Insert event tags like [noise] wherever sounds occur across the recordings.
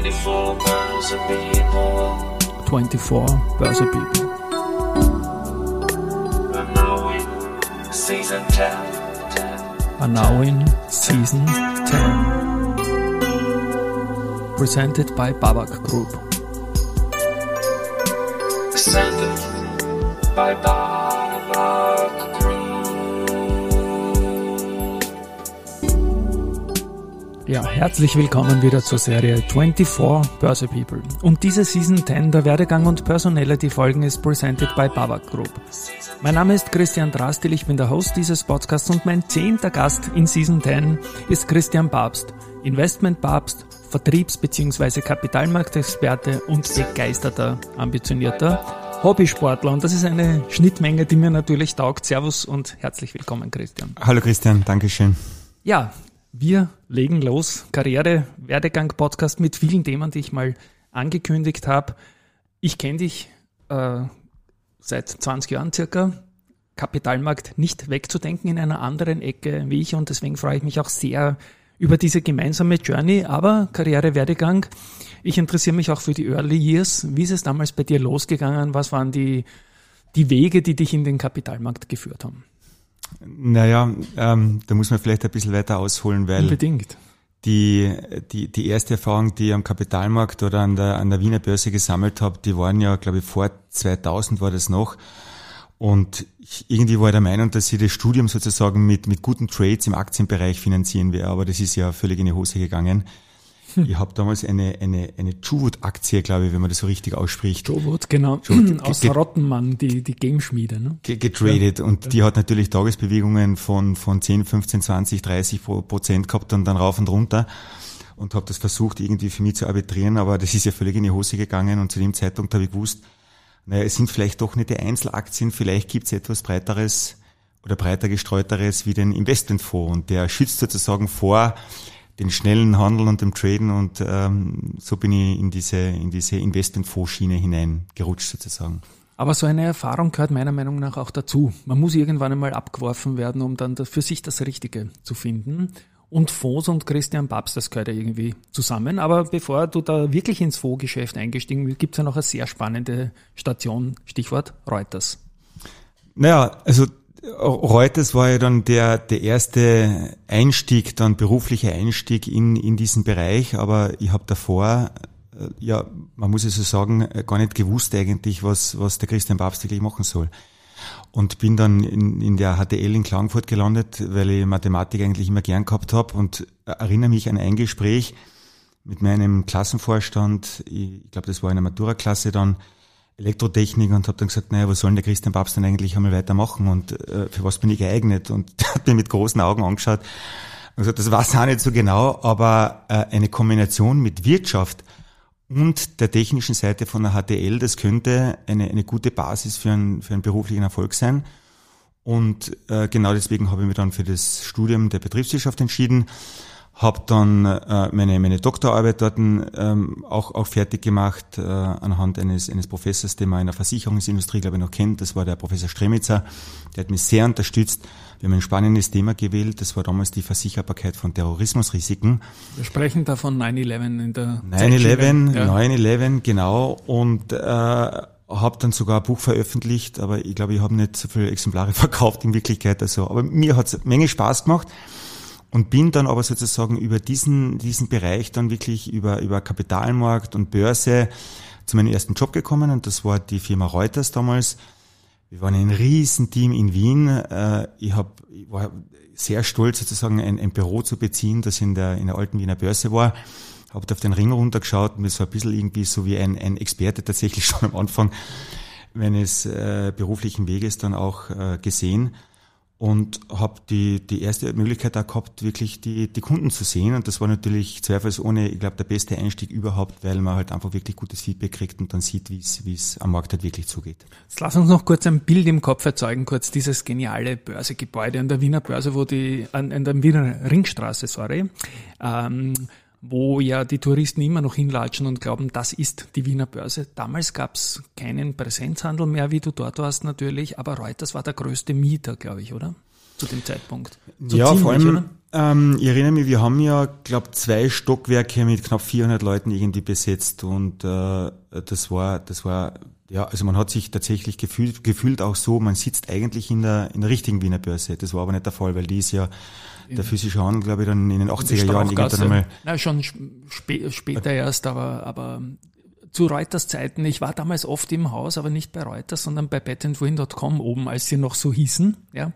24 Börse People 24 Börse People. are now in season 10. are now in season 10. Presented by Babak Group. Presented by Barak Ja, herzlich willkommen wieder zur Serie 24 Börse People. Und diese Season 10 der Werdegang und Personality Folgen ist presented by Babak Group. Mein Name ist Christian Drastil, ich bin der Host dieses Podcasts und mein zehnter Gast in Season 10 ist Christian Babst, Investment Babst, Vertriebs- bzw. Kapitalmarktexperte und begeisterter, ambitionierter Hobbysportler. Und das ist eine Schnittmenge, die mir natürlich taugt. Servus und herzlich willkommen, Christian. Hallo Christian, Dankeschön. Ja, wir legen los. Karriere, Werdegang, Podcast mit vielen Themen, die ich mal angekündigt habe. Ich kenne dich äh, seit 20 Jahren circa. Kapitalmarkt nicht wegzudenken in einer anderen Ecke wie ich und deswegen freue ich mich auch sehr über diese gemeinsame Journey, aber Karriere, Werdegang. Ich interessiere mich auch für die Early Years. Wie ist es damals bei dir losgegangen? Was waren die, die Wege, die dich in den Kapitalmarkt geführt haben? Naja, ähm, da muss man vielleicht ein bisschen weiter ausholen, weil Unbedingt. die, die, die erste Erfahrung, die ich am Kapitalmarkt oder an der, an der Wiener Börse gesammelt habe, die waren ja, glaube ich, vor 2000 war das noch. Und ich, irgendwie war ich der Meinung, dass ich das Studium sozusagen mit, mit guten Trades im Aktienbereich finanzieren werde, aber das ist ja völlig in die Hose gegangen. [laughs] Ich habe damals eine, eine, eine Juwood-Aktie, glaube ich, wenn man das so richtig ausspricht, Wood, genau. Wood. [clears throat] Aus Rottenmann, die, die Gameschmiede. Ne? ge- getradet und die hat natürlich Tagesbewegungen von, von 10, 15, 20, 30 pro- Prozent gehabt und dann rauf und runter und habe das versucht irgendwie für mich zu arbitrieren, aber das ist ja völlig in die Hose gegangen und zu dem Zeitpunkt habe ich gewusst, naja, es sind vielleicht doch nicht die Einzelaktien, vielleicht gibt es etwas breiteres oder breiter gestreuteres wie den Investmentfonds und der schützt sozusagen vor den schnellen Handel und dem Traden und ähm, so bin ich in diese, in diese Investmentfondsschiene hineingerutscht sozusagen. Aber so eine Erfahrung gehört meiner Meinung nach auch dazu. Man muss irgendwann einmal abgeworfen werden, um dann da- für sich das Richtige zu finden. Und Fonds und Christian Babs, das gehört ja irgendwie zusammen. Aber bevor du da wirklich ins Fondsgeschäft eingestiegen bist, gibt's ja noch eine sehr spannende Station, Stichwort Reuters. Naja, also Reuters war ja dann der, der erste Einstieg, dann beruflicher Einstieg in, in diesen Bereich, aber ich habe davor, äh, ja, man muss es so sagen, äh, gar nicht gewusst eigentlich, was, was der Christian Babst wirklich machen soll. Und bin dann in, in der HTL in Klagenfurt gelandet, weil ich Mathematik eigentlich immer gern gehabt habe und erinnere mich an ein Gespräch mit meinem Klassenvorstand, ich, ich glaube, das war in der Matura-Klasse dann, Elektrotechnik und habe dann gesagt, naja, was soll der Christian Babst denn eigentlich einmal weitermachen und äh, für was bin ich geeignet? Und [laughs] der hat mir mit großen Augen angeschaut und gesagt, das weiß auch nicht so genau, aber äh, eine Kombination mit Wirtschaft und der technischen Seite von der HTL, das könnte eine, eine gute Basis für einen, für einen beruflichen Erfolg sein. Und äh, genau deswegen habe ich mich dann für das Studium der Betriebswirtschaft entschieden, habe dann äh, meine, meine Doktorarbeit dort ähm, auch, auch fertig gemacht äh, anhand eines, eines Professors, den man in der Versicherungsindustrie, glaube ich, noch kennt. Das war der Professor Stremitzer. Der hat mich sehr unterstützt. Wir haben ein spannendes Thema gewählt. Das war damals die Versicherbarkeit von Terrorismusrisiken. Wir sprechen da von 9-11 in der 9-11, Zeitschiene. Ja. 9-11, genau. Und äh, habe dann sogar ein Buch veröffentlicht, aber ich glaube, ich habe nicht so viele Exemplare [laughs] verkauft in Wirklichkeit. Also, aber mir hat es eine Menge Spaß gemacht und bin dann aber sozusagen über diesen, diesen Bereich dann wirklich über, über Kapitalmarkt und Börse zu meinem ersten Job gekommen und das war die Firma Reuters damals. Wir waren ein Riesenteam in Wien. Äh, Ich, hab, ich war sehr stolz sozusagen ein, ein Büro zu beziehen, das in der, in der alten Wiener Börse war. Habe auf den Ring runtergeschaut und das war ein bisschen irgendwie so wie ein, ein Experte tatsächlich [laughs] schon am Anfang meines äh, beruflichen Weges dann auch äh, gesehen und habe die, die erste Möglichkeit auch gehabt, wirklich die, die Kunden zu sehen. Und das war natürlich zweifelsohne, ich glaube, der beste Einstieg überhaupt, weil man halt einfach wirklich gutes Feedback kriegt und dann sieht, wie es wie es am Markt halt wirklich zugeht. Jetzt lass uns noch kurz ein Bild im Kopf erzeugen, kurz dieses geniale Börsegebäude an der Wiener Börse, wo die, an, an der Wiener Ringstraße, sorry, ähm, wo ja die Touristen immer noch hinlatschen und glauben, das ist die Wiener Börse. Damals gab's keinen Präsenzhandel mehr, wie du dort warst natürlich, aber Reuters war der größte Mieter, glaube ich, oder? Zu dem Zeitpunkt. So ja, ziemlich, vor allem? Ähm, ich erinnere mich, wir haben ja, glaube zwei Stockwerke mit knapp 400 Leuten irgendwie besetzt und äh, das war, das war, ja, also man hat sich tatsächlich gefühlt, gefühlt auch so, man sitzt eigentlich in der, in der richtigen Wiener Börse. Das war aber nicht der Fall, weil die ist ja der physische Handel, glaube ich, dann in den 80er Jahren irgendwann einmal. Na, schon spä später erst, aber, aber zu Reuters Zeiten, ich war damals oft im Haus, aber nicht bei Reuters, sondern bei betandwin.com oben, als sie noch so hießen, ja,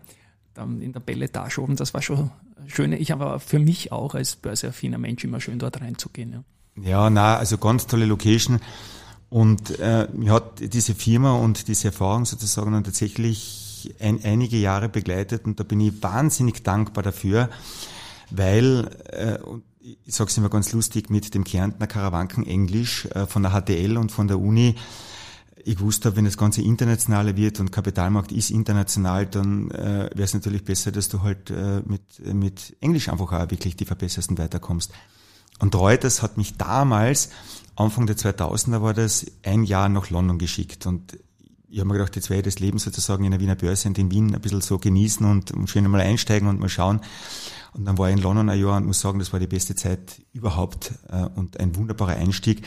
dann in der Belletage oben, das war schon schöne, ich aber für mich auch als börseaffiner Mensch immer schön dort reinzugehen. Ja, ja na, also ganz tolle Location. Und äh, mir hat diese Firma und diese Erfahrung sozusagen dann tatsächlich ein, einige Jahre begleitet und da bin ich wahnsinnig dankbar dafür, weil, äh, ich sage es immer ganz lustig, mit dem Kärntner Karawanken Englisch äh, von der HTL und von der Uni ich wusste, wenn das Ganze internationaler wird und Kapitalmarkt ist international, dann äh, wäre es natürlich besser, dass du halt äh, mit, mit Englisch einfach auch wirklich die verbessersten weiterkommst. Und Reuters hat mich damals, Anfang der 2000er war das, ein Jahr nach London geschickt. Und ich habe mir gedacht, jetzt werde ich das Leben sozusagen in der Wiener Börse und in Wien ein bisschen so genießen und, schön einmal einsteigen und mal schauen. Und dann war ich in London ein Jahr und muss sagen, das war die beste Zeit überhaupt äh, und ein wunderbarer Einstieg.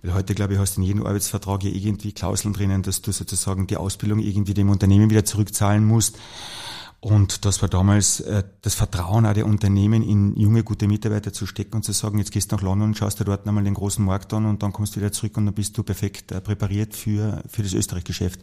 Weil heute, glaube ich, hast du in jedem Arbeitsvertrag ja irgendwie Klauseln drinnen, dass du sozusagen die Ausbildung irgendwie dem Unternehmen wieder zurückzahlen musst. Und das war damals äh, das Vertrauen auch der Unternehmen in junge, gute Mitarbeiter zu stecken und zu sagen, jetzt gehst du nach London und schaust dir dort einmal den großen Markt an und dann kommst du wieder zurück und dann bist du perfekt äh, präpariert für, für das Österreich-Geschäft.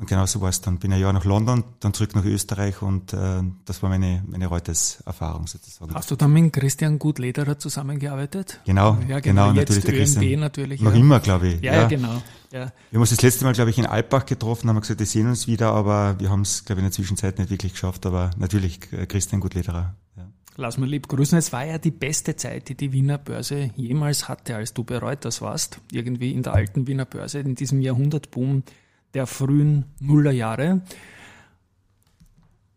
Und genau so war es dann. Bin ein Jahr nach London, dann zurück nach Österreich und äh, das war meine, meine Reuters-Erfahrung sozusagen. Hast du dann mit Christian Gutlederer zusammengearbeitet? Genau, ja, genau, genau Jetzt natürlich der Christian. natürlich. Noch ja. immer, glaube ich. Ja, ja, genau. Ja. Wir haben uns das letzte Mal, glaube ich, in Alpbach getroffen, haben gesagt, wir sehen uns wieder, aber wir haben es, glaube ich, in der Zwischenzeit nicht wirklich geschafft. Aber natürlich äh, Christian Gutlederer. Ja. Lass mal lieb grüßen. Es war ja die beste Zeit, die die Wiener Börse jemals hatte, als du bei Reuters warst. Irgendwie in der alten Wiener Börse, in diesem Jahrhundertboom der frühen Nullerjahre.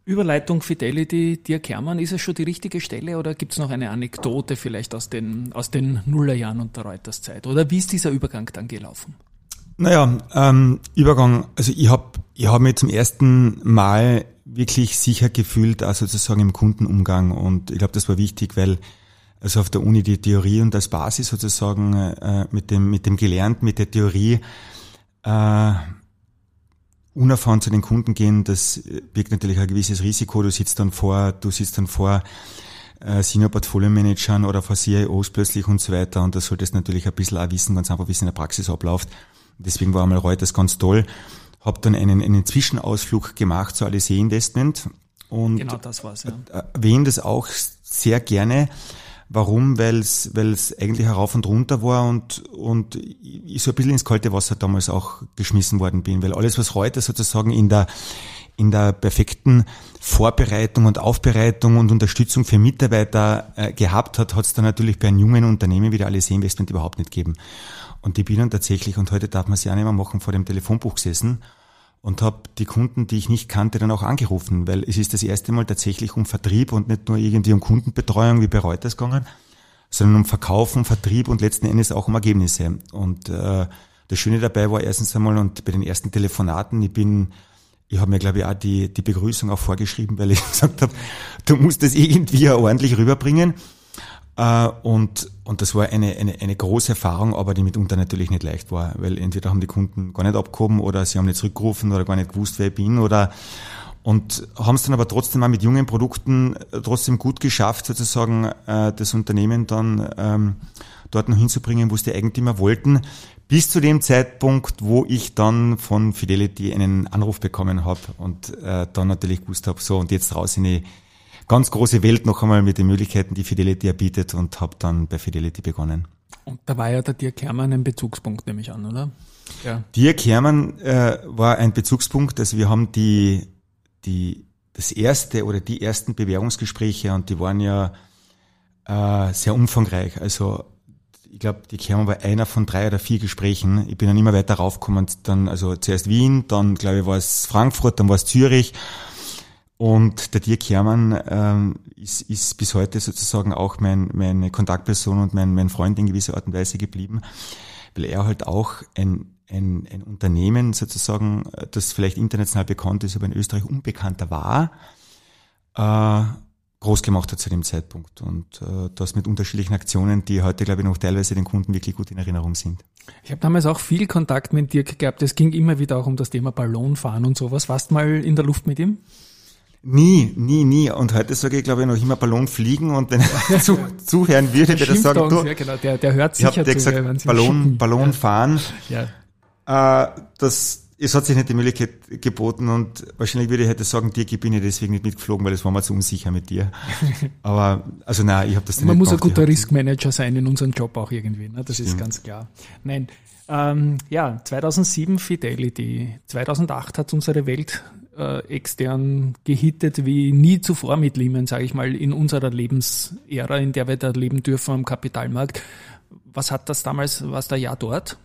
Überleitung Fidelity, Dirk Hermann, ist es schon die richtige Stelle oder gibt es noch eine Anekdote vielleicht aus den, aus den Nullerjahren und der Reuters Zeit? Oder wie ist dieser Übergang dann gelaufen? Naja, ähm, Übergang, also ich habe ich hab mich zum ersten Mal wirklich sicher gefühlt, also sozusagen im Kundenumgang und ich glaube, das war wichtig, weil also auf der Uni die Theorie und als Basis sozusagen äh, mit dem mit dem gelernt, mit der Theorie äh, unerfahren zu den Kunden gehen, das birgt natürlich ein gewisses Risiko. Du sitzt dann vor, du sitzt dann vor äh, Senior Portfolio Managern oder vor CIOs plötzlich und so weiter. Und das solltest natürlich ein bisschen auch wissen, ganz einfach, wie es in der Praxis abläuft. Deswegen war einmal Reuters ganz toll. Hab dann einen, einen Zwischenausflug gemacht zu Alice Investment und genau das war's, ja. erwähne das auch sehr gerne, Warum? Weil es eigentlich herauf und runter war und, und ich so ein bisschen ins kalte Wasser damals auch geschmissen worden bin, weil alles, was heute sozusagen in der, in der perfekten Vorbereitung und Aufbereitung und Unterstützung für Mitarbeiter äh, gehabt hat, hat es dann natürlich bei einem jungen Unternehmen wie der Alles Investment überhaupt nicht gegeben. Und ich bin dann tatsächlich, und heute darf man es ja nicht mehr machen, vor dem Telefonbuch gesessen und habe die Kunden, die ich nicht kannte, dann auch angerufen, weil es ist das erste Mal tatsächlich um Vertrieb und nicht nur irgendwie um Kundenbetreuung wie bei Reuters gegangen, sondern um Verkauf, um Vertrieb und letzten Endes auch um Ergebnisse. Und äh, das Schöne dabei war erstens einmal und bei den ersten Telefonaten, ich bin, ich habe mir glaube ich auch die, die Begrüßung auch vorgeschrieben, weil ich [laughs] gesagt habe, du musst das irgendwie ordentlich rüberbringen. Äh, und, und das war eine, eine, eine große Erfahrung, aber die mitunter natürlich nicht leicht war, weil entweder haben die Kunden gar nicht abgehoben oder sie haben nicht zurückgerufen oder gar nicht gewusst, wer ich bin oder und haben es dann aber trotzdem mal mit jungen Produkten äh, trotzdem gut geschafft, sozusagen äh, das Unternehmen dann ähm, dort noch hinzubringen, wo es die Eigentümer wollten, bis zu dem Zeitpunkt, wo ich dann von Fidelity einen Anruf bekommen habe und dann natürlich gewusst habe, so und jetzt raus in die ganz große Welt noch einmal mit den Möglichkeiten, die Fidelity erbietet und habe dann bei Fidelity begonnen. Und da war ja der Dirk Hermann ein Bezugspunkt, nehme ich an, oder? Ja. Dirk Hermann äh, war ein Bezugspunkt. Also wir haben die, die, das erste oder die ersten Bewerbungsgespräche und die waren ja äh, sehr umfangreich. Also ich glaube, die Hermann war einer von drei oder vier Gesprächen. Ich bin dann immer weiter raufgekommen. Dann also zuerst Wien, dann glaube ich war es Frankfurt, dann war es Zürich und der Dirk Hermann ähm, ist, ist bis heute sozusagen auch mein, meine Kontaktperson und mein, mein Freund in gewisser Art und Weise geblieben, weil er halt auch ein, ein, ein Unternehmen sozusagen, das vielleicht international bekannt ist, aber in Österreich unbekannter war, äh, groß gemacht hat zu dem Zeitpunkt. Und äh, das mit unterschiedlichen Aktionen, die heute, glaube ich, noch teilweise den Kunden wirklich gut in Erinnerung sind. Ich habe damals auch viel Kontakt mit Dirk gehabt. Es ging immer wieder auch um das Thema Ballonfahren und sowas. Warst mal in der Luft mit ihm? Nie, nie, nie. Und heute sage ich, glaube ich, noch immer Ballon fliegen und wenn er [laughs] zu, zuhören würde, würde er sagen, du, ja, genau, der, der hört sicher ich habe gesagt, wenn Sie Ballon, Ballon ja. fahren. Ja. Äh, das, es hat sich nicht die Möglichkeit geboten und wahrscheinlich würde ich heute sagen, dir bin ich deswegen nicht mitgeflogen, weil das war mir zu unsicher mit dir. [laughs] Aber, also nein, ich habe das Man nicht muss ein gemacht. guter Riskmanager sein in unserem Job auch irgendwie, ne? das ist Stimmt. ganz klar. Nein, ähm, ja, 2007 Fidelity, 2008 hat unsere Welt äh, extern gehittet wie nie zuvor mit Lehman, sage ich mal, in unserer Lebensära, in der wir da leben dürfen am Kapitalmarkt. Was hat das damals, war es der Jahr dort?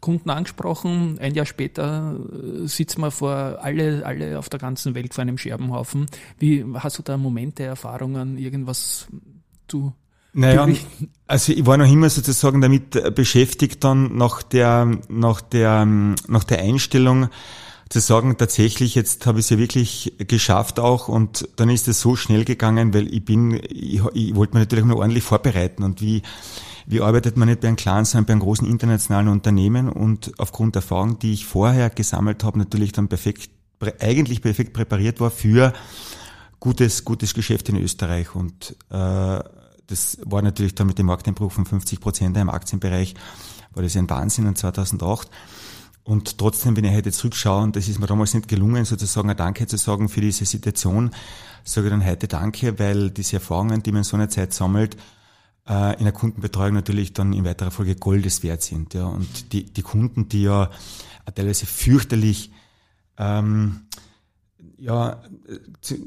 Kunden angesprochen, ein Jahr später äh, sitzen wir vor alle, alle auf der ganzen Welt vor einem Scherbenhaufen. Wie hast du da Momente, Erfahrungen, irgendwas zu Naja, also ich war noch immer sozusagen damit äh, beschäftigt, dann nach der, nach der, ähm, nach der Einstellung zu sagen, tatsächlich, jetzt habe ich es ja wirklich geschafft auch und dann ist es so schnell gegangen, weil ich bin, ich, ich wollte mich natürlich nur ordentlich vorbereiten und wie, wie arbeitet man nicht bei einem kleinen, sondern bei einem großen internationalen Unternehmen und aufgrund der Erfahrung, die ich vorher gesammelt habe, natürlich dann perfekt, eigentlich perfekt präpariert war für gutes, gutes Geschäft in Österreich und äh, das war natürlich dann mit dem Markteinbruch von 50 Prozent im Aktienbereich, war das ein Wahnsinn in 2008. Und trotzdem, wenn ich heute zurückschaue, und das ist mir damals nicht gelungen, sozusagen ein Danke zu sagen für diese Situation, sage ich dann heute Danke, weil diese Erfahrungen, die man in so einer Zeit sammelt, äh, in der Kundenbetreuung natürlich dann in weiterer Folge Goldes wert sind. Ja. Und die, die Kunden, die ja teilweise fürchterlich ähm, ja,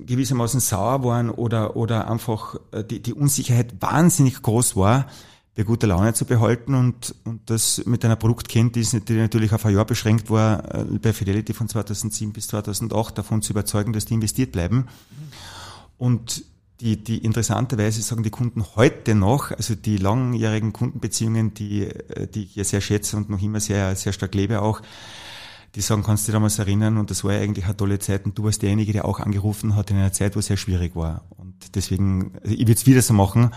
gewissermaßen sauer waren oder, oder einfach äh, die, die Unsicherheit wahnsinnig groß war, bei guter Laune zu behalten und, und das mit einer Produktkenntnis, die natürlich auf ein Jahr beschränkt war, äh, bei Fidelity von 2007 bis 2008 davon zu überzeugen, dass die investiert bleiben. Und die, die interessanterweise sagen die Kunden heute noch, also die langjährigen Kundenbeziehungen, die, äh, die ich ja sehr schätze und noch immer sehr, sehr stark lebe auch, die sagen, kannst du dich damals erinnern und das war ja eigentlich eine tolle Zeit und du warst derjenige, der auch angerufen hat in einer Zeit, wo es sehr schwierig war. Und deswegen, also ich würde es wieder so machen.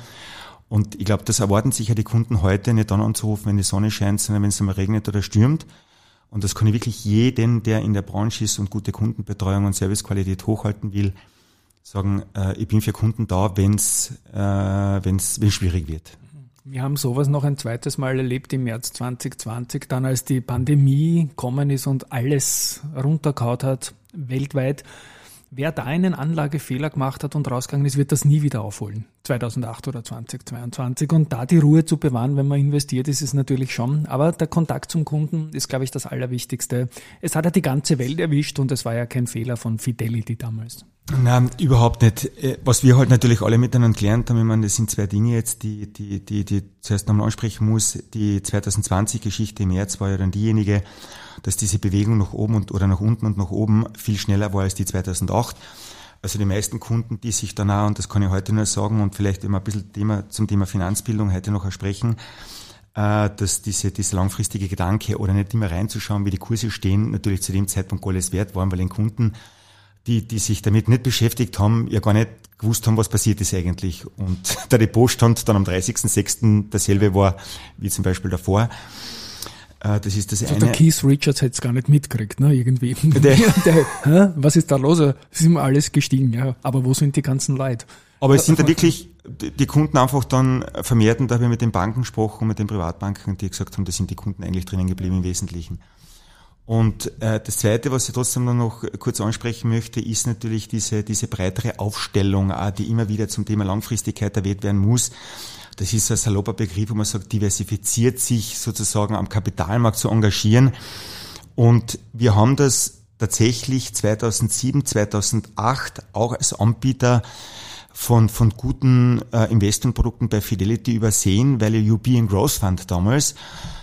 Und ich glaube, das erwarten sich ja die Kunden heute nicht dann anzurufen, wenn die Sonne scheint, sondern wenn es einmal regnet oder stürmt. Und das kann ich wirklich jeden, der in der Branche ist und gute Kundenbetreuung und Servicequalität hochhalten will, sagen, äh, ich bin für Kunden da, wenn es äh, wenn's, wenn's schwierig wird. Wir haben sowas noch ein zweites Mal erlebt im März 2020, dann als die Pandemie gekommen ist und alles runtergehaut hat, weltweit. Wer da einen Anlagefehler gemacht hat und rausgegangen ist, wird das nie wieder aufholen. 2008 oder 2022. Und da die Ruhe zu bewahren, wenn man investiert, ist es natürlich schon. Aber der Kontakt zum Kunden ist, glaube ich, das Allerwichtigste. Es hat ja die ganze Welt erwischt und es war ja kein Fehler von Fidelity damals. Nein, überhaupt nicht. Was wir halt natürlich alle miteinander gelernt haben, ich meine, das sind zwei Dinge jetzt, die, die, die, die zuerst nochmal ansprechen muss. Die 2020-Geschichte im März war ja dann diejenige, dass diese Bewegung nach oben und, oder nach unten und nach oben viel schneller war als die 2008. Also die meisten Kunden, die sich dann auch, und das kann ich heute nur sagen, und vielleicht immer ein bisschen Thema, zum Thema Finanzbildung heute noch sprechen, äh, dass diese, diese langfristige Gedanke oder nicht immer reinzuschauen, wie die Kurse stehen, natürlich zu dem Zeitpunkt alles wert waren, weil den Kunden, die, die sich damit nicht beschäftigt haben, ja gar nicht gewusst haben, was passiert ist eigentlich. Und [laughs] der Depotstand dann am 30.06. derselbe war, wie zum Beispiel davor. Äh, Das ist das Also eine. der Keith Richards hätte es gar nicht mitgekriegt, ne, irgendwie. [laughs] Der- [laughs] Der? Was ist da los? Es ist immer alles gestiegen, ja. Aber wo sind die ganzen Leute? Aber es sind da wirklich die Kunden einfach dann vermehrt, und da habe ich mit den Banken gesprochen, mit den Privatbanken, die gesagt haben, da sind die Kunden eigentlich drinnen geblieben im Wesentlichen. Und äh, das Zweite, was ich trotzdem noch- noch kurz ansprechen möchte, ist natürlich diese, diese breitere Aufstellung, die immer wieder zum Thema Langfristigkeit erwähnt werden muss. Das ist ein salopper Begriff, wo man sagt, diversifiziert sich sozusagen am Kapitalmarkt zu engagieren. Und wir haben das tatsächlich 2007, 2008 auch als Anbieter von, von guten äh, Investmentprodukten bei Fidelity übersehen, weil European Growth Fund damals.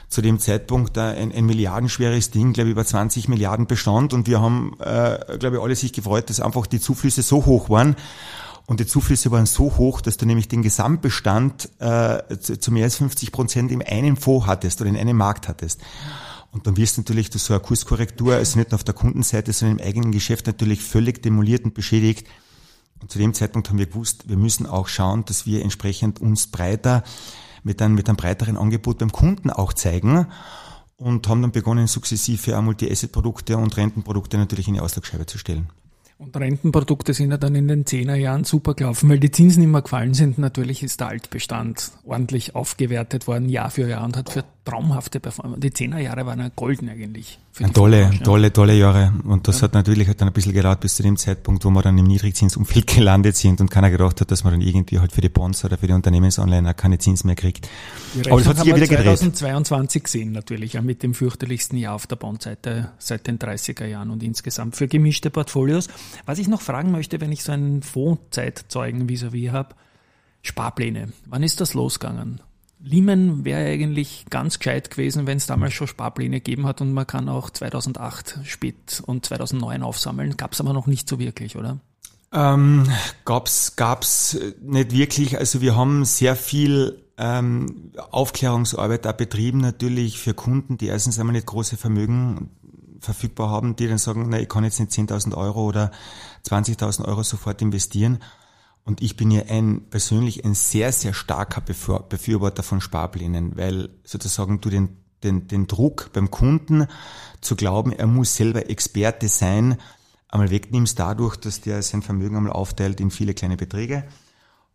Zu dem Zeitpunkt äh, ein, ein milliardenschweres Ding, glaube ich, über 20 Milliarden bestand. Und wir haben, äh, glaube ich, alle sich gefreut, dass einfach die Zuflüsse so hoch waren und die Zuflüsse waren so hoch, dass du nämlich den Gesamtbestand äh, zu, zu mehr als 50 Prozent in einem Fonds hattest oder in einem Markt hattest. Und dann wirst du natürlich durch so eine Kurskorrektur, also nicht nur auf der Kundenseite, sondern im eigenen Geschäft natürlich völlig demoliert und beschädigt. Und zu dem Zeitpunkt haben wir gewusst, wir müssen auch schauen, dass wir entsprechend uns breiter mit einem, mit einem breiteren Angebot beim Kunden auch zeigen und haben dann begonnen, sukzessive Multi-Asset-Produkte und Rentenprodukte natürlich in die Auslagsscheibe zu stellen. Und Rentenprodukte sind ja dann in den Zehnerjahren super gelaufen, weil die Zinsen immer gefallen sind. Natürlich ist der Altbestand ordentlich aufgewertet worden, Jahr für Jahr und hat für traumhafte Performance. Die Zehnerjahre waren ja golden eigentlich. tolle, Branche. tolle, tolle Jahre. Und das ja. hat natürlich halt dann ein bisschen gedauert bis zu dem Zeitpunkt, wo wir dann im Niedrigzinsumfeld [laughs] gelandet sind und keiner gedacht hat, dass man dann irgendwie halt für die Bonds oder für die Unternehmensanleihen keine Zins mehr kriegt. Aber es hat sich ja wieder gedreht. 2022 gesehen natürlich, ja, mit dem fürchterlichsten Jahr auf der Bondseite seit den 30er Jahren und insgesamt für gemischte Portfolios. Was ich noch fragen möchte, wenn ich so einen Fondszeitzeugen vis-à-vis habe, Sparpläne. Wann ist das losgegangen? Lehman wäre eigentlich ganz gescheit gewesen, wenn es damals schon Sparpläne gegeben hat und man kann auch 2008 spät und 2009 aufsammeln. Gab es aber noch nicht so wirklich, oder? Ähm, gab's gab's nicht wirklich. Also wir haben sehr viel ähm, Aufklärungsarbeit da betrieben, natürlich für Kunden, die erstens einmal nicht große Vermögen verfügbar haben, die dann sagen, na, ich kann jetzt nicht 10.000 Euro oder 20.000 Euro sofort investieren. Und ich bin ja ein, persönlich ein sehr, sehr starker Befürworter von Sparplänen, weil sozusagen du den, den, den Druck beim Kunden zu glauben, er muss selber Experte sein, einmal wegnimmst dadurch, dass der sein Vermögen einmal aufteilt in viele kleine Beträge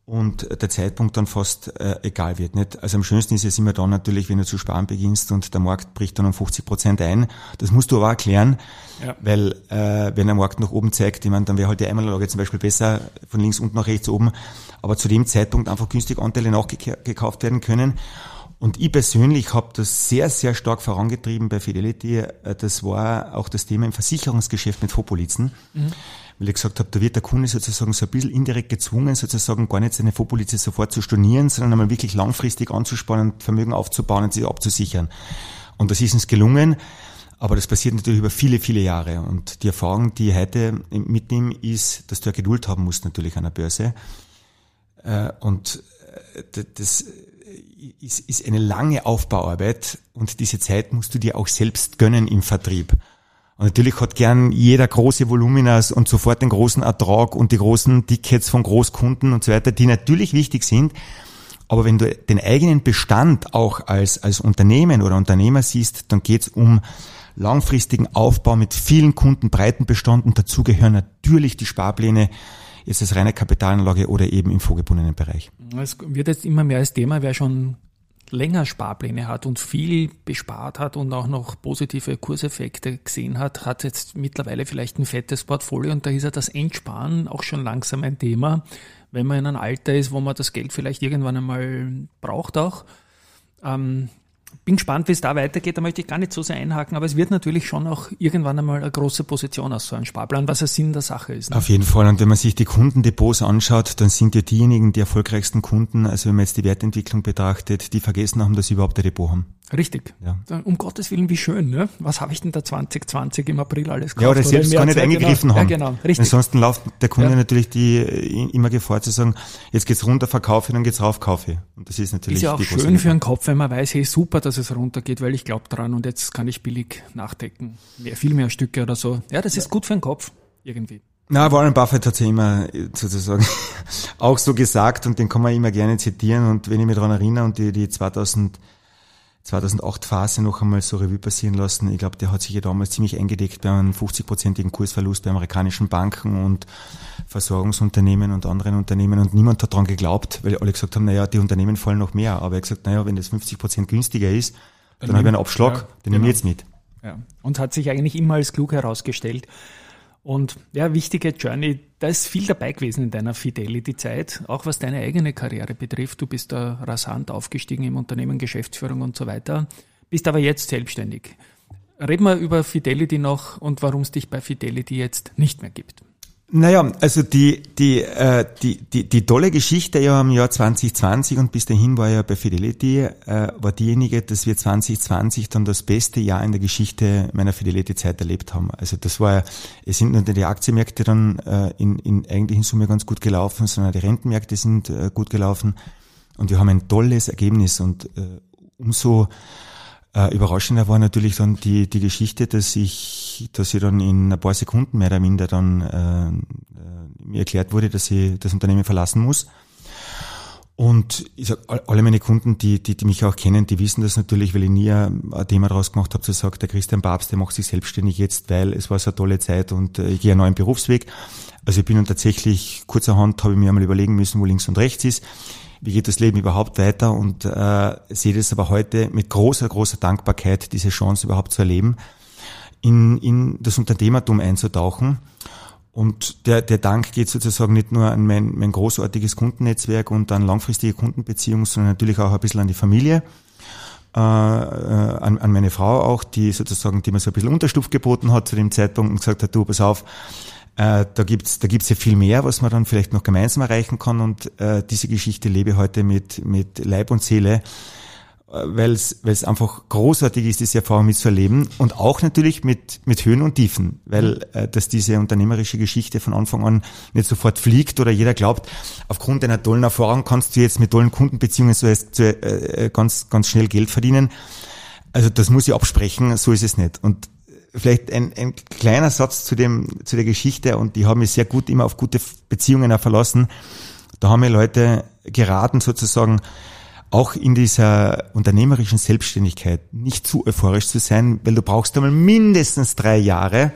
und der Zeitpunkt dann fast äh, egal wird. Nicht? Also am schönsten ist es immer dann natürlich, wenn du zu sparen beginnst und der Markt bricht dann um 50 Prozent ein. Das musst du aber erklären, ja. weil äh, wenn der Markt nach oben zeigt, ich meine, dann wäre halt die Einmalanlage zum Beispiel besser von links unten nach rechts oben, aber zu dem Zeitpunkt einfach günstig Anteile nachgekauft werden können. Und ich persönlich habe das sehr, sehr stark vorangetrieben bei Fidelity. Äh, das war auch das Thema im Versicherungsgeschäft mit Fopolizen. Mhm weil ich gesagt habe, da wird der Kunde sozusagen so ein bisschen indirekt gezwungen, sozusagen gar nicht seine Vorpolize sofort zu stornieren, sondern einmal wirklich langfristig anzuspannen, Vermögen aufzubauen und sich abzusichern. Und das ist uns gelungen. Aber das passiert natürlich über viele, viele Jahre. Und die Erfahrung, die ich heute mitnehme, ist, dass du ja Geduld haben musst natürlich an der Börse. Äh, und äh, das ist eine lange Aufbauarbeit und diese Zeit musst du dir auch selbst gönnen im Vertrieb. Und natürlich hat gern jeder große Voluminas und sofort den großen Ertrag und die großen Tickets von Großkunden und so weiter, die natürlich wichtig sind. Aber wenn du den eigenen Bestand auch als, als Unternehmen oder Unternehmer siehst, dann geht es um langfristigen Aufbau mit vielen Kunden, breiten Bestand und dazu gehören natürlich die Sparpläne, jetzt als reine Kapitalanlage oder eben im vorgebundenen Bereich. Es wird jetzt immer mehr als Thema, wer schon länger Sparpläne hat und viel bespart hat und auch noch positive Kurseffekte gesehen hat, hat jetzt mittlerweile vielleicht ein fettes Portfolio und da ist ja das Entsparen auch schon langsam ein Thema, wenn man in einem Alter ist, wo man das Geld vielleicht irgendwann einmal braucht auch. Ähm, bin gespannt, wie es da weitergeht. Da möchte ich gar nicht so sehr einhaken, aber es wird natürlich schon auch irgendwann einmal eine große Position aus so einem Sparplan, was der Sinn der Sache ist. Ne? Auf jeden Fall. Und wenn man sich die Kundendepots anschaut, dann sind ja diejenigen die erfolgreichsten Kunden, also wenn man jetzt die Wertentwicklung betrachtet, die vergessen haben, dass sie überhaupt ein Depot haben. Richtig. Ja. Um Gottes Willen, wie schön, ne? Was habe ich denn da 2020 im April alles gekauft? Ja, oder selbst oder gar nicht eingegriffen genau. haben. Ja, genau. Richtig. Ansonsten läuft der Kunde ja. natürlich die immer Gefahr zu sagen, jetzt geht's runter, verkaufe, dann geht's rauf, kaufe. Und das ist natürlich Ist ja auch schön für den Kopf, wenn man weiß, hey, super, dass es runtergeht, weil ich glaube dran und jetzt kann ich billig nachdecken. Mehr, viel mehr Stücke oder so. Ja, das ist gut für den Kopf, irgendwie. Na, Warren Buffett hat ja immer sozusagen [laughs] auch so gesagt und den kann man immer gerne zitieren und wenn ich mich daran erinnere und die, die 2000 2008 Phase noch einmal so Revue passieren lassen. Ich glaube, der hat sich ja damals ziemlich eingedeckt bei einem 50-prozentigen Kursverlust bei amerikanischen Banken und Versorgungsunternehmen und anderen Unternehmen und niemand hat daran geglaubt, weil alle gesagt haben, naja, die Unternehmen fallen noch mehr. Aber er hat gesagt, naja, wenn das 50 Prozent günstiger ist, dann, dann habe ich einen Abschlag, ja, den genau. nehme ich genau. jetzt mit. Ja. Und hat sich eigentlich immer als klug herausgestellt. Und ja, wichtige Journey, da ist viel dabei gewesen in deiner Fidelity-Zeit, auch was deine eigene Karriere betrifft. Du bist da rasant aufgestiegen im Unternehmen, Geschäftsführung und so weiter, bist aber jetzt selbstständig. Reden wir über Fidelity noch und warum es dich bei Fidelity jetzt nicht mehr gibt. Naja, also die, die, äh, die, die, die tolle Geschichte ja im Jahr 2020 und bis dahin war ja bei Fidelity, äh, war diejenige, dass wir 2020 dann das beste Jahr in der Geschichte meiner Fidelity-Zeit erlebt haben. Also das war, es sind nicht die Aktienmärkte dann äh, in, in eigentlich in Summe ganz gut gelaufen, sondern die Rentenmärkte sind äh, gut gelaufen und wir haben ein tolles Ergebnis und äh, umso äh, überraschender war natürlich dann die, die Geschichte, dass ich dass ich dann in ein paar Sekunden mehr oder minder dann äh, äh, mir erklärt wurde, dass ich das Unternehmen verlassen muss. Und ich sag, alle meine Kunden, die, die, die mich auch kennen, die wissen das natürlich, weil ich nie ein Thema daraus gemacht habe, zu sagen, der Christian Papst, der macht sich selbstständig jetzt, weil es war so eine tolle Zeit und äh, ich gehe einen neuen Berufsweg. Also ich bin dann tatsächlich, kurzerhand habe ich mir einmal überlegen müssen, wo links und rechts ist. Wie geht das Leben überhaupt weiter? Und äh, sehe das aber heute mit großer, großer Dankbarkeit, diese Chance überhaupt zu erleben, in, in das Unternehmertum einzutauchen. Und der, der Dank geht sozusagen nicht nur an mein, mein großartiges Kundennetzwerk und an langfristige Kundenbeziehungen, sondern natürlich auch ein bisschen an die Familie, äh, äh, an, an meine Frau auch, die sozusagen, die mir so ein bisschen Unterstuft geboten hat zu dem Zeitpunkt und gesagt hat, du, pass auf, äh, da gibt's da gibt's ja viel mehr, was man dann vielleicht noch gemeinsam erreichen kann und äh, diese Geschichte lebe heute mit, mit Leib und Seele weil es einfach großartig ist, diese Erfahrung mitzuerleben und auch natürlich mit, mit Höhen und Tiefen, weil äh, dass diese unternehmerische Geschichte von Anfang an nicht sofort fliegt oder jeder glaubt, aufgrund einer tollen Erfahrung kannst du jetzt mit tollen Kundenbeziehungen so erst, äh, ganz, ganz schnell Geld verdienen. Also das muss ich absprechen, so ist es nicht. Und vielleicht ein, ein kleiner Satz zu dem, zu der Geschichte und die haben mich sehr gut immer auf gute Beziehungen verlassen. Da haben mir Leute geraten sozusagen, auch in dieser unternehmerischen Selbstständigkeit nicht zu euphorisch zu sein, weil du brauchst einmal mindestens drei Jahre,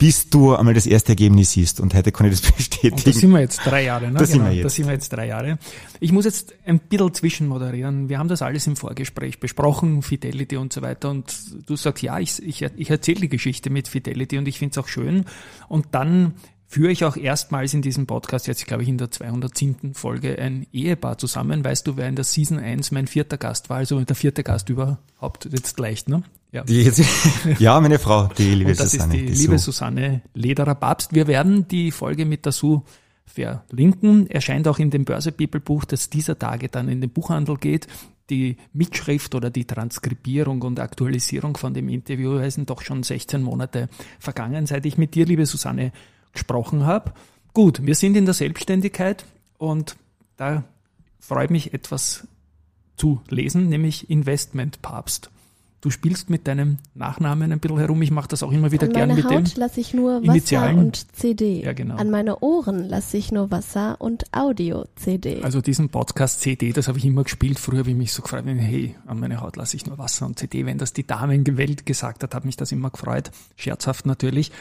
bis du einmal das erste Ergebnis siehst. Und heute kann ich das [laughs] bestätigen. Und da sind wir jetzt drei Jahre, ne? Da, genau, sind wir jetzt. da sind wir jetzt drei Jahre. Ich muss jetzt ein bisschen zwischenmoderieren. Wir haben das alles im Vorgespräch besprochen, Fidelity und so weiter. Und du sagst, ja, ich, ich, ich erzähle die Geschichte mit Fidelity und ich finde es auch schön. Und dann führe ich auch erstmals in diesem Podcast, jetzt glaube ich in der 207. Folge, ein Ehepaar zusammen. Weißt du, wer in der Season 1 mein vierter Gast war? Also der vierte Gast überhaupt jetzt leicht, ne? Ja, die jetzt, [laughs] ja meine Frau, die liebe das Susanne. ist die, die liebe Su. Susanne Lederer-Babst. Wir werden die Folge mit der Su verlinken. Erscheint auch in dem Börse People Buch, das dieser Tage dann in den Buchhandel geht. Die Mitschrift oder die Transkribierung und Aktualisierung von dem Interview sind doch schon 16 Monate vergangen, seit ich mit dir, liebe Susanne, gesprochen habe. Gut, wir sind in der Selbstständigkeit und da freut mich etwas zu lesen, nämlich Investment Papst. Du spielst mit deinem Nachnamen ein bisschen herum. Ich mache das auch immer wieder An gern mit Haut dem. lasse ich nur Wasser Initialen. und CD. Ja, genau. An meine Ohren lasse ich nur Wasser und Audio-CD. Also diesen Podcast CD, das habe ich immer gespielt. Früher habe ich mich so gefreut, hey, an meine Haut lasse ich nur Wasser und CD. Wenn das die Damengewalt gesagt hat, hat mich das immer gefreut. Scherzhaft natürlich.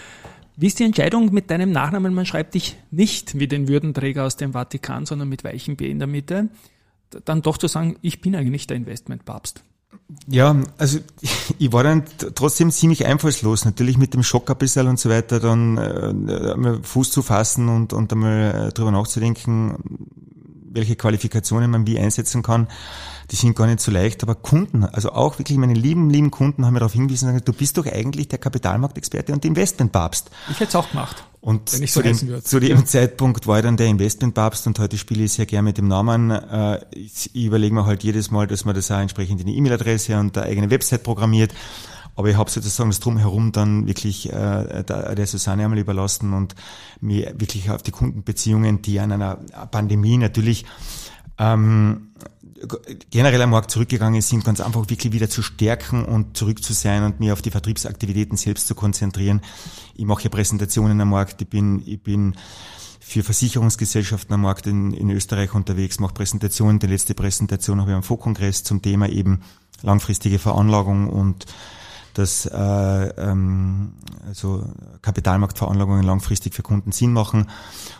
Wie ist die Entscheidung mit deinem Nachnamen? Man schreibt dich nicht wie den Würdenträger aus dem Vatikan, sondern mit weichem B in der Mitte. Dann doch zu sagen, ich bin eigentlich der Investmentpapst. Ja, also [laughs] ich war dann trotzdem ziemlich einfallslos. Natürlich mit dem Schock ein bisschen und so weiter, dann äh, einmal Fuß zu fassen und, und einmal äh, drüber nachzudenken, welche Qualifikationen man wie einsetzen kann die sind gar nicht so leicht, aber Kunden, also auch wirklich meine lieben, lieben Kunden haben mir darauf hingewiesen, du bist doch eigentlich der Kapitalmarktexperte und Investmentpapst. Ich hätte es auch gemacht. Und so zu, dem, zu dem, Zeitpunkt war ich dann der Investmentpapst und heute spiele ich sehr gerne mit dem Namen. Äh, ich, ich überlege mir halt jedes Mal, dass man das auch entsprechend in die E-Mail-Adresse und der eigene Website programmiert. Aber ich habe sozusagen das Drumherum dann wirklich äh, der, der Susanne einmal überlassen und mir wirklich auf die Kundenbeziehungen, die an einer Pandemie natürlich ähm, generell am Markt zurückgegangen sind, ganz einfach wirklich wieder zu stärken und zurück zu sein und mir auf die Vertriebsaktivitäten selbst zu konzentrieren. Ich mache ja Präsentationen am Markt, ich bin, ich bin für Versicherungsgesellschaften am Markt in, in Österreich unterwegs, mache Präsentationen. Die letzte Präsentation habe ich am Fondskongress zum Thema eben langfristige Veranlagung und dass äh, ähm, also Kapitalmarktveranlagungen langfristig für Kunden Sinn machen.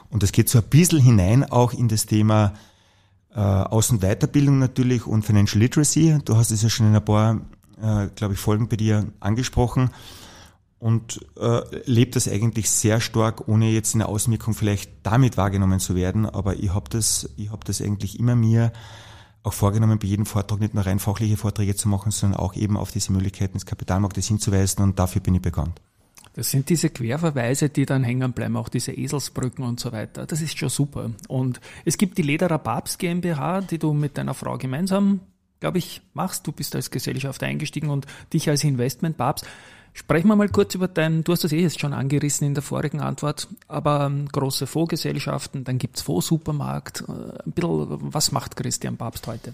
Und das geht so ein bisschen hinein auch in das Thema äh, Außenweiterbildung natürlich und Financial Literacy. Du hast es ja schon in ein paar, äh, glaube ich, Folgen bei dir angesprochen und äh, lebt das eigentlich sehr stark, ohne jetzt in der Außenwirkung vielleicht damit wahrgenommen zu werden. Aber ich habe das, ich habe das eigentlich immer mir auch vorgenommen, bei jedem Vortrag nicht nur rein fachliche Vorträge zu machen, sondern auch eben auf diese Möglichkeiten des Kapitalmarktes hinzuweisen und dafür bin ich bekannt. Das sind diese Querverweise, die dann hängen bleiben, auch diese Eselsbrücken und so weiter. Das ist schon super. Und es gibt die Lederer Babs GmbH, die du mit deiner Frau gemeinsam, glaube ich, machst. Du bist als Gesellschaft eingestiegen und dich als Investment Babs. Sprechen wir mal kurz über dein, du hast das eh jetzt schon angerissen in der vorigen Antwort, aber ähm, große Fondsgesellschaften, dann gibt's Fondssupermarkt. Äh, ein bisschen, was macht Christian Papst heute?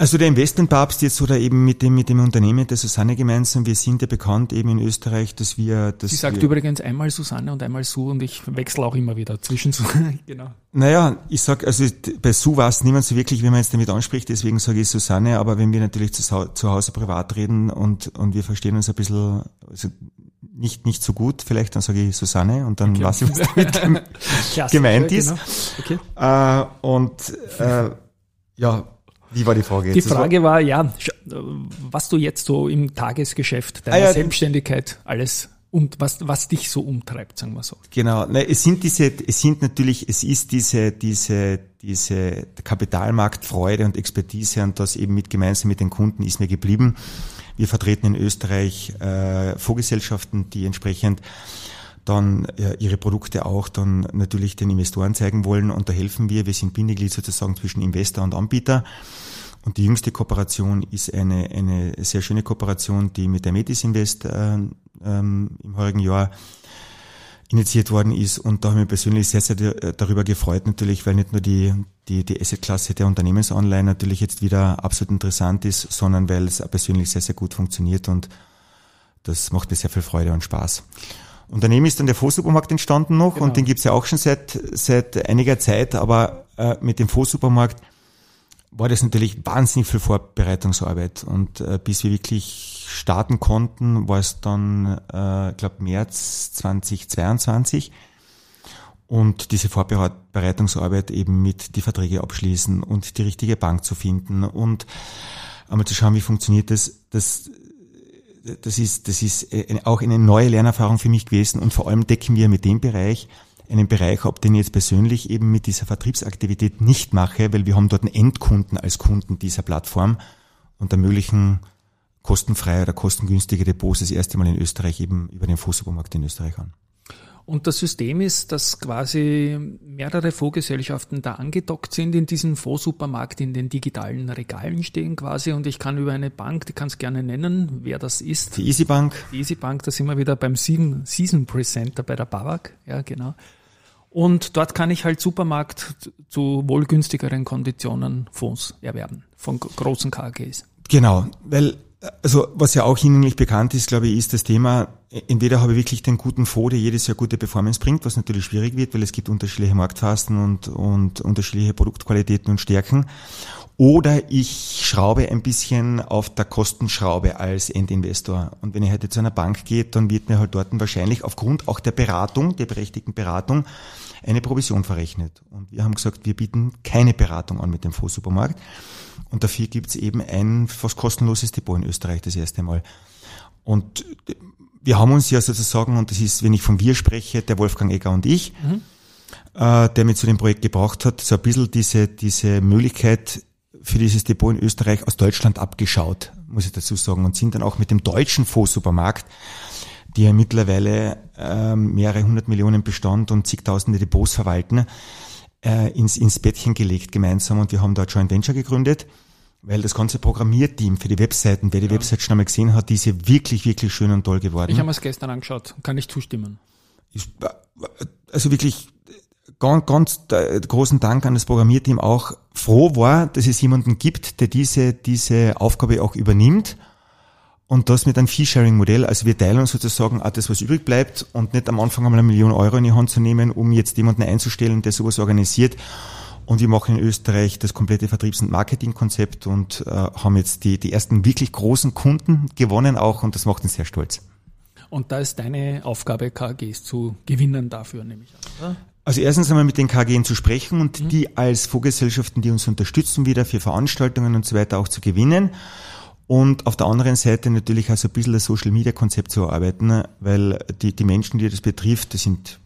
Also der Investmentpapst jetzt oder eben mit dem, mit dem Unternehmen der Susanne gemeinsam, wir sind ja bekannt eben in Österreich, dass wir... Dass Sie sagt wir, übrigens einmal Susanne und einmal Su und ich wechsle auch immer wieder zwischen Su. [laughs] genau. Naja, ich sag, also bei Su weiß niemand so wirklich, wie man jetzt damit anspricht, deswegen sage ich Susanne, aber wenn wir natürlich zu, zu Hause privat reden und, und wir verstehen uns ein bisschen also nicht, nicht so gut, vielleicht dann sage ich Susanne und dann okay. weiß ich, was damit [laughs] gemeint ist. Genau. Okay. Äh, und äh, ja, wie war die Frage jetzt? Die Frage war, ja, was du jetzt so im Tagesgeschäft deiner ah, ja, Selbstständigkeit alles und was, was dich so umtreibt, sagen wir so. Genau, ne, es sind diese, es sind natürlich, es ist diese, diese, diese Kapitalmarktfreude und Expertise und das eben mit gemeinsam mit den Kunden ist mir geblieben. Wir vertreten in Österreich äh, Fondsgesellschaften, die entsprechend dann äh, ihre Produkte auch dann natürlich den Investoren zeigen wollen und da helfen wir. Wir sind Bindeglied sozusagen zwischen Investor und Anbieter. Und die jüngste Kooperation ist eine, eine sehr schöne Kooperation, die mit der Metis Invest äh, ähm, im heurigen Jahr initiiert worden ist. Und da habe ich mich persönlich sehr, sehr darüber gefreut, natürlich, weil nicht nur die, die, die Assetklasse der Unternehmensanleihen natürlich jetzt wieder absolut interessant ist, sondern weil es persönlich sehr, sehr gut funktioniert und das macht mir sehr viel Freude und Spaß. Unternehmen ist dann der Vorsupermarkt entstanden noch genau. und den gibt's ja auch schon seit, seit einiger Zeit, aber äh, mit dem Vorsupermarkt war das natürlich wahnsinnig viel Vorbereitungsarbeit. Und äh, bis wir wirklich starten konnten, war es dann, äh, glaube März 2022 und diese Vorbereitungsarbeit eben mit die Verträge abschließen und die richtige Bank zu finden und einmal zu schauen, wie funktioniert das, das das ist, das ist äh, auch eine neue Lernerfahrung für mich gewesen und vor allem decken wir mit dem Bereich einen Bereich ab, den ich jetzt persönlich eben mit dieser Vertriebsaktivität nicht mache, weil wir haben dort einen Endkunden als Kunden dieser Plattform und ermöglichen kostenfreie oder kostengünstige Depots das erste Mal in Österreich eben über den Fondssupermarkt in Österreich an. Und das System ist, dass quasi mehrere Fondsgesellschaften da angedockt sind in diesem Fondssupermarkt, in den digitalen Regalen stehen quasi und ich kann über eine Bank, die kann es gerne nennen, wer das ist. Die EasyBank. Die EasyBank, da sind wir wieder beim Season, Season Presenter bei der BAWAG, ja genau. Und dort kann ich halt Supermarkt zu wohl günstigeren Konditionen Fonds erwerben von großen KGs. Genau, weil also was ja auch hinlänglich bekannt ist, glaube ich, ist das Thema, entweder habe ich wirklich den guten Fonds, der jedes Jahr gute Performance bringt, was natürlich schwierig wird, weil es gibt unterschiedliche Marktphasen und, und unterschiedliche Produktqualitäten und Stärken. Oder ich schraube ein bisschen auf der Kostenschraube als Endinvestor. Und wenn ich heute zu einer Bank gehe, dann wird mir halt dort wahrscheinlich aufgrund auch der Beratung, der berechtigten Beratung, eine Provision verrechnet. Und wir haben gesagt, wir bieten keine Beratung an mit dem Fondssupermarkt. Und dafür gibt's eben ein fast kostenloses Depot in Österreich das erste Mal. Und wir haben uns ja sozusagen, und das ist, wenn ich von wir spreche, der Wolfgang Egger und ich, mhm. äh, der mich zu dem Projekt gebracht hat, so ein bisschen diese, diese Möglichkeit für dieses Depot in Österreich aus Deutschland abgeschaut, muss ich dazu sagen, und sind dann auch mit dem deutschen Fondssupermarkt, die ja mittlerweile äh, mehrere hundert Millionen Bestand und zigtausende Depots verwalten, äh, ins, ins Bettchen gelegt gemeinsam und wir haben da Joint Venture gegründet, weil das ganze Programmierteam für die Webseiten, wer die ja. Website schon einmal gesehen hat, die ist ja wirklich, wirklich schön und toll geworden. Ich habe es gestern angeschaut, kann ich zustimmen. Also wirklich ganz, ganz großen Dank an das Programmierteam auch froh war, dass es jemanden gibt, der diese, diese Aufgabe auch übernimmt und das mit einem Fee-Sharing-Modell. Also wir teilen sozusagen auch das, was übrig bleibt und nicht am Anfang einmal eine Million Euro in die Hand zu nehmen, um jetzt jemanden einzustellen, der sowas organisiert. Und wir machen in Österreich das komplette Vertriebs- und Marketingkonzept und äh, haben jetzt die, die ersten wirklich großen Kunden gewonnen auch und das macht uns sehr stolz. Und da ist deine Aufgabe, KGs zu gewinnen dafür, nehme ich an, oder? Also erstens einmal mit den KGen zu sprechen und mhm. die als Vorgesellschaften, die uns unterstützen, wieder für Veranstaltungen und so weiter auch zu gewinnen und auf der anderen Seite natürlich auch so ein bisschen das Social Media Konzept zu erarbeiten, weil die, die Menschen, die das betrifft, das sind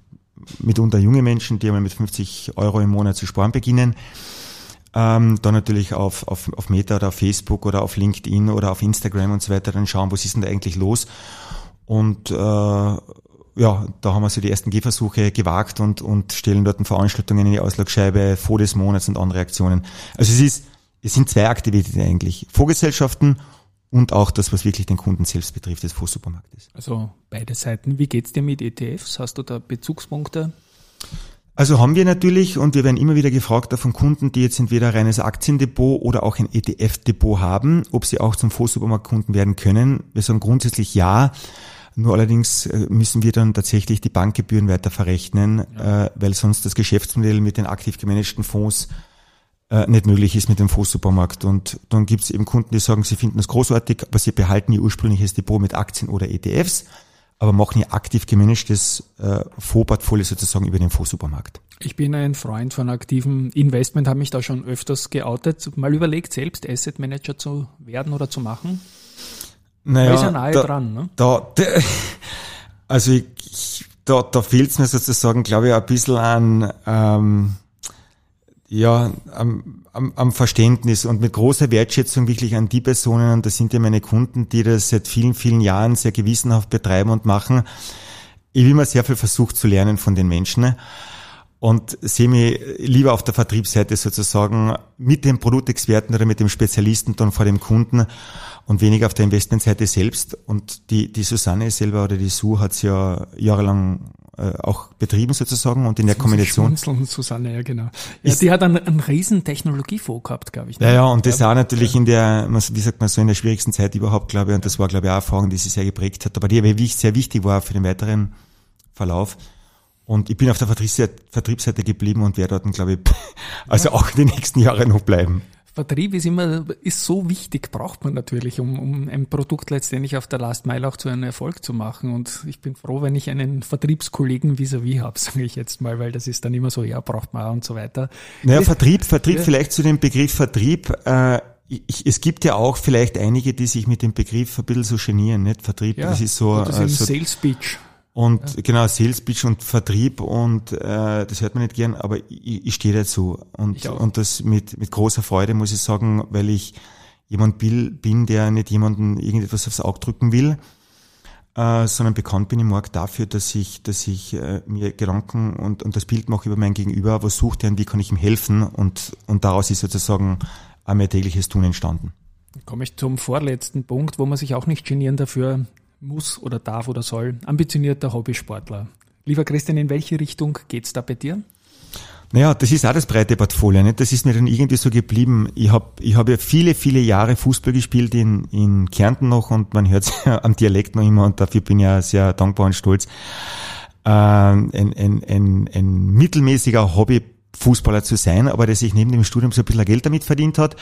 mitunter junge Menschen, die einmal mit 50 Euro im Monat zu sparen beginnen. Ähm, dann natürlich auf, auf, auf Meta oder auf Facebook oder auf LinkedIn oder auf Instagram und so weiter dann schauen, was ist denn da eigentlich los. Und äh, ja, da haben wir so die ersten Gehversuche gewagt und, und stellen dort Veranstaltungen in die Auslagscheibe vor des Monats und andere Aktionen. Also es ist, es sind zwei Aktivitäten eigentlich. Vorgesellschaften und auch das, was wirklich den Kunden selbst betrifft, des Vorsupermarktes. Also beide Seiten. Wie geht's dir mit ETFs? Hast du da Bezugspunkte? Also haben wir natürlich und wir werden immer wieder gefragt von Kunden, die jetzt entweder ein reines Aktiendepot oder auch ein ETF-Depot haben, ob sie auch zum Vorsupermarktkunden werden können. Wir sagen grundsätzlich ja. Nur allerdings äh, müssen wir dann tatsächlich die Bankgebühren weiter verrechnen, ja. äh, weil sonst das Geschäftsmodell mit den aktiv gemanagten Fonds äh, nicht möglich ist mit dem Fondssupermarkt. Und dann gibt es eben Kunden, die sagen, sie finden das großartig, aber sie behalten ihr ursprüngliches Depot mit Aktien oder ETFs aber machen ihr aktiv gemanagtes äh, Fondsportfolio sozusagen über den Fondssupermarkt. Ich bin ein Freund von aktivem Investment, habe mich da schon öfters geoutet. Mal überlegt, selbst Asset Manager zu werden oder zu machen? Naja, da ist ja nahe da, dran. Ne? Da, da, [laughs] also ich, da, da fehlt es mir sozusagen, glaube ich, ein bisschen an ähm, ja, am, am, am Verständnis und mit großer Wertschätzung wirklich an die Personen, und das sind ja meine Kunden, die das seit vielen, vielen Jahren sehr gewissenhaft betreiben und machen. Ich habe immer sehr viel versucht zu lernen von den Menschen und sehe mich lieber auf der Vertriebsseite sozusagen mit dem Produktexperten oder mit dem Spezialisten dann vor dem Kunden und weniger auf der Investmentseite selbst. Und die, die Susanne selber oder die Sue hat es ja jahrelang äh, auch betrieben sozusagen und in der Kombination. Susanne, ja genau. Ja, die hat einen, einen riesen Technologiefonds gehabt, glaube ich. Ne? Ja, ja, und das ja, auch natürlich ja. in der, wie sagt man so, in der schwierigsten Zeit überhaupt, glaube ich, und das war, glaube ich, auch eine Erfahrung, die sie sehr geprägt hat, aber die aber sehr wichtig war für den weiteren Verlauf. Und ich bin auf der Vertriebsseite, geblieben und werde dort, glaube ich, [laughs] also auch die nächsten Jahre noch bleiben. Vertrieb ist immer, ist so wichtig, braucht man natürlich, um, um ein Produkt letztendlich auf der Last Mile auch zu einem Erfolg zu machen. Und ich bin froh, wenn ich einen Vertriebskollegen vis-à-vis habe, [laughs] sage ich jetzt mal, weil das ist dann immer so, ja, braucht man und so weiter. Naja, Vertrieb, Vertrieb, ja. vielleicht zu dem Begriff Vertrieb, äh, ich, es gibt ja auch vielleicht einige, die sich mit dem Begriff ein bisschen so genieren, nicht? Vertrieb, ja, das ist so. Das ist ein so, Sales Speech. Und ja. genau, Sales Pitch und Vertrieb und äh, das hört man nicht gern, aber ich, ich stehe dazu. Und, und das mit, mit großer Freude muss ich sagen, weil ich jemand bin, der nicht jemanden irgendetwas aufs Auge drücken will, äh, sondern bekannt bin im Markt dafür, dass ich, dass ich äh, mir Gedanken und, und das Bild mache über mein Gegenüber, was sucht er und wie kann ich ihm helfen und, und daraus ist sozusagen auch mein tägliches Tun entstanden. Dann komme ich zum vorletzten Punkt, wo man sich auch nicht genieren dafür muss oder darf oder soll. Ambitionierter Hobbysportler. Lieber Christian, in welche Richtung geht's da bei dir? Naja, das ist auch das breite Portfolio. Nicht? Das ist mir dann irgendwie so geblieben. Ich habe ich hab ja viele, viele Jahre Fußball gespielt in, in Kärnten noch und man hört es [laughs] ja am Dialekt noch immer und dafür bin ich ja sehr dankbar und stolz. Ähm, ein, ein, ein, ein mittelmäßiger Hobbyfußballer zu sein, aber der sich neben dem Studium so ein bisschen Geld damit verdient hat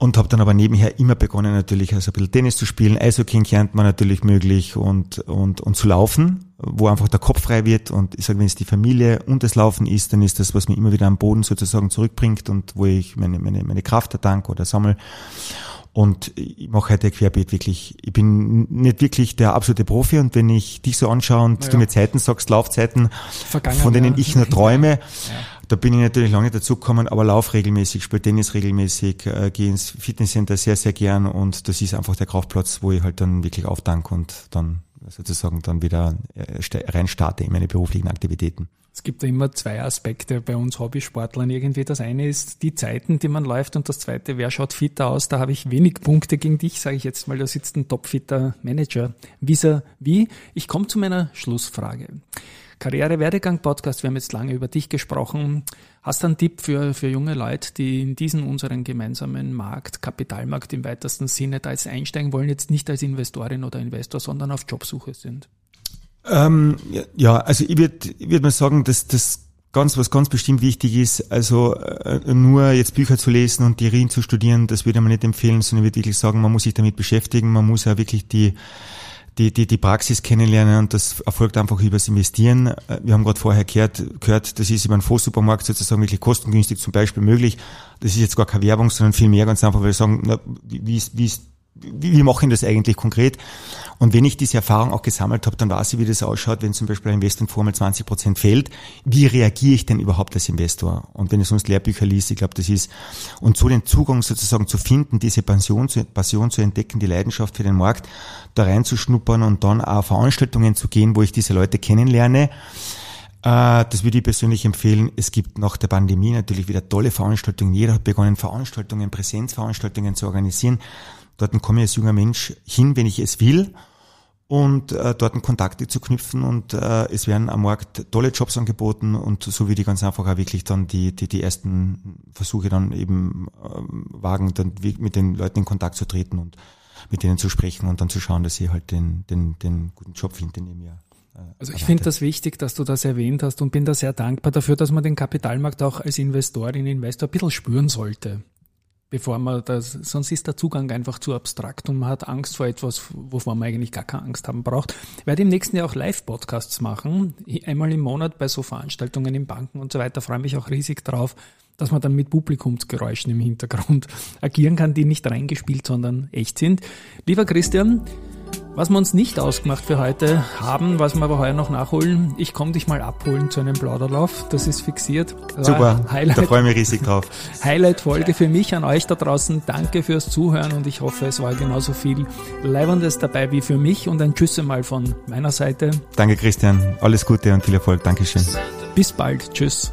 und habe dann aber nebenher immer begonnen natürlich also ein bisschen Tennis zu spielen, Eishockey in Kärnten war natürlich möglich und, und, und zu laufen, wo einfach der Kopf frei wird und ich sage, wenn es die Familie und das Laufen ist, dann ist das, was mich immer wieder am Boden sozusagen zurückbringt und wo ich meine, meine, meine Kraft erdanke oder sammle und ich mache heute querbeet wirklich. Ich bin nicht wirklich der absolute Profi und wenn ich dich so anschaue und ja. du mir Zeiten sagst, Laufzeiten, von denen ja. ich nur träume, [laughs] ja. Da bin ich natürlich lange dazu gekommen, aber lauf regelmäßig, spiele Tennis regelmäßig, äh, gehe ins Fitnesscenter sehr, sehr gern und das ist einfach der Kraftplatz, wo ich halt dann wirklich aufdanke und dann sozusagen dann wieder äh, rein starte in meine beruflichen Aktivitäten. Es gibt ja immer zwei Aspekte bei uns Hobbysportlern irgendwie. Das eine ist die Zeiten, die man läuft und das zweite, wer schaut fitter aus? Da habe ich wenig Punkte gegen dich, sage ich jetzt mal. Da sitzt ein topfitter Manager. Vis wie? Ich komme zu meiner Schlussfrage. Karriere-Werdegang-Podcast, wir haben jetzt lange über dich gesprochen. Hast du einen Tipp für, für junge Leute, die in diesen unseren gemeinsamen Markt, Kapitalmarkt im weitesten Sinne da jetzt einsteigen wollen, jetzt nicht als Investorin oder Investor, sondern auf Jobsuche sind? Ähm, ja, also ich würde ich würd mal sagen, dass das ganz was ganz bestimmt wichtig ist, also äh, nur jetzt Bücher zu lesen und Theorien zu studieren, das würde man nicht empfehlen, sondern ich würde wirklich sagen, man muss sich damit beschäftigen, man muss ja wirklich die die, die, die Praxis kennenlernen und das erfolgt einfach übers Investieren. Äh, wir haben gerade vorher gehört, gehört, das ist über einen Vorsupermarkt sozusagen wirklich kostengünstig zum Beispiel möglich. Das ist jetzt gar keine Werbung, sondern viel mehr ganz einfach, weil wir sagen, na, wie, ist, wie, ist, wie, mache ich das eigentlich konkret? Und wenn ich diese Erfahrung auch gesammelt habe, dann weiß ich, wie das ausschaut, wenn zum Beispiel ein Investmentfonds mal 20 Prozent fällt. Wie reagiere ich denn überhaupt als Investor? Und wenn ich sonst Lehrbücher liest, ich glaube, das ist, und so den Zugang sozusagen zu finden, diese Passion zu, Passion zu entdecken, die Leidenschaft für den Markt, da reinzuschnuppern und dann auch Veranstaltungen zu gehen, wo ich diese Leute kennenlerne, äh, das würde ich persönlich empfehlen. Es gibt nach der Pandemie natürlich wieder tolle Veranstaltungen. Jeder hat begonnen, Veranstaltungen, Präsenzveranstaltungen zu organisieren. Dort komme ich als junger Mensch hin, wenn ich es will. Und äh, dort Kontakte zu knüpfen und äh, es werden am Markt tolle Jobs angeboten und so wie die ganz einfach auch wirklich dann die, die, die ersten Versuche dann eben äh, wagen, dann mit den Leuten in Kontakt zu treten und mit denen zu sprechen und dann zu schauen, dass sie halt den, den, den guten Job finden, den ihr mir äh, also ich finde das wichtig, dass du das erwähnt hast und bin da sehr dankbar dafür, dass man den Kapitalmarkt auch als Investorin, Investor ein bisschen spüren sollte bevor man das, sonst ist der Zugang einfach zu abstrakt und man hat Angst vor etwas, wovor man eigentlich gar keine Angst haben braucht. Ich werde im nächsten Jahr auch Live-Podcasts machen, einmal im Monat bei so Veranstaltungen in Banken und so weiter, freue mich auch riesig drauf, dass man dann mit Publikumsgeräuschen im Hintergrund [laughs] agieren kann, die nicht reingespielt, sondern echt sind. Lieber Christian, was wir uns nicht ausgemacht für heute haben, was wir aber heuer noch nachholen, ich komme dich mal abholen zu einem Plauderlauf. Das ist fixiert. Super, Highlight, da freue ich mich riesig drauf. [laughs] Highlight-Folge für mich an euch da draußen. Danke fürs Zuhören und ich hoffe, es war genauso viel Leibendes dabei wie für mich und ein Tschüss mal von meiner Seite. Danke Christian, alles Gute und viel Erfolg. Dankeschön. Bis bald, tschüss.